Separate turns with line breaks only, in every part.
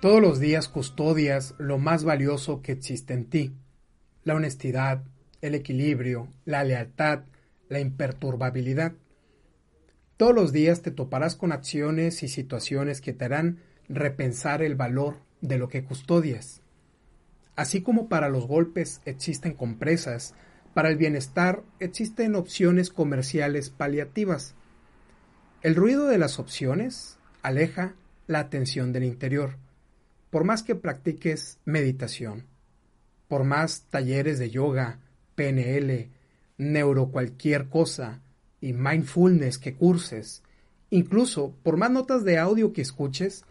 Todos los días custodias lo más valioso que existe en ti, la honestidad, el equilibrio, la lealtad, la imperturbabilidad. Todos los días te toparás con acciones y situaciones que te harán repensar el valor de lo que custodias. Así como para los golpes existen compresas, para el bienestar existen opciones comerciales paliativas. El ruido de las opciones aleja la atención del interior por más que practiques meditación, por más talleres de yoga, PNL, neuro cualquier cosa y mindfulness que curses, incluso por más notas de audio que escuches,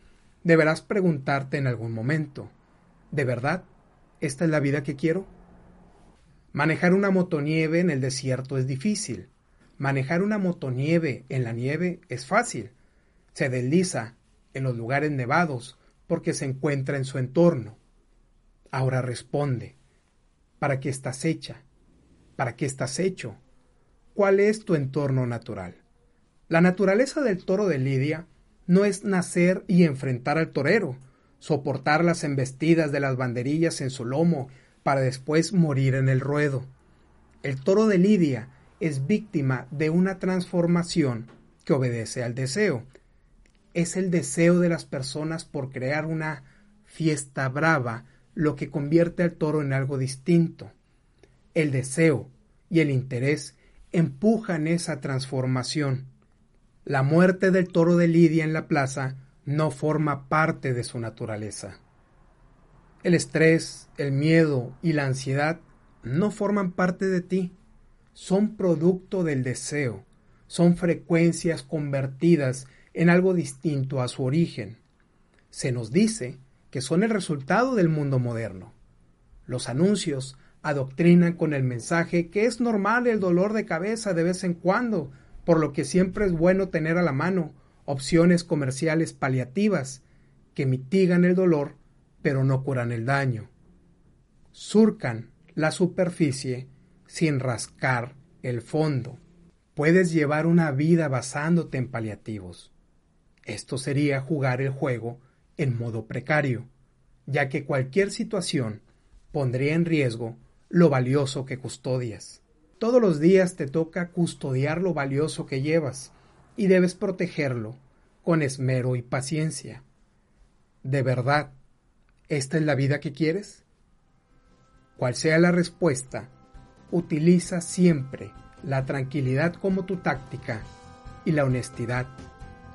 deberás preguntarte en algún momento, ¿de verdad esta es la vida que quiero? Manejar una motonieve en el desierto es difícil. Manejar una motonieve en la nieve es fácil. Se desliza en los lugares nevados porque se encuentra en su entorno. Ahora responde, ¿para qué estás hecha? ¿Para qué estás hecho? ¿Cuál es tu entorno natural? La naturaleza del toro de Lidia no es nacer y enfrentar al torero, soportar las embestidas de las banderillas en su lomo para después morir en el ruedo. El toro de Lidia es víctima de una transformación que obedece al deseo, es el deseo de las personas por crear una fiesta brava lo que convierte al toro en algo distinto. El deseo y el interés empujan esa transformación. La muerte del toro de Lidia en la plaza no forma parte de su naturaleza. El estrés, el miedo y la ansiedad no forman parte de ti, son producto del deseo, son frecuencias convertidas en algo distinto a su origen. Se nos dice que son el resultado del mundo moderno. Los anuncios adoctrinan con el mensaje que es normal el dolor de cabeza de vez en cuando, por lo que siempre es bueno tener a la mano opciones comerciales paliativas que mitigan el dolor pero no curan el daño. Surcan la superficie sin rascar el fondo. Puedes llevar una vida basándote en paliativos. Esto sería jugar el juego en modo precario, ya que cualquier situación pondría en riesgo lo valioso que custodias. Todos los días te toca custodiar lo valioso que llevas y debes protegerlo con esmero y paciencia. ¿De verdad esta es la vida que quieres? Cual sea la respuesta, utiliza siempre la tranquilidad como tu táctica y la honestidad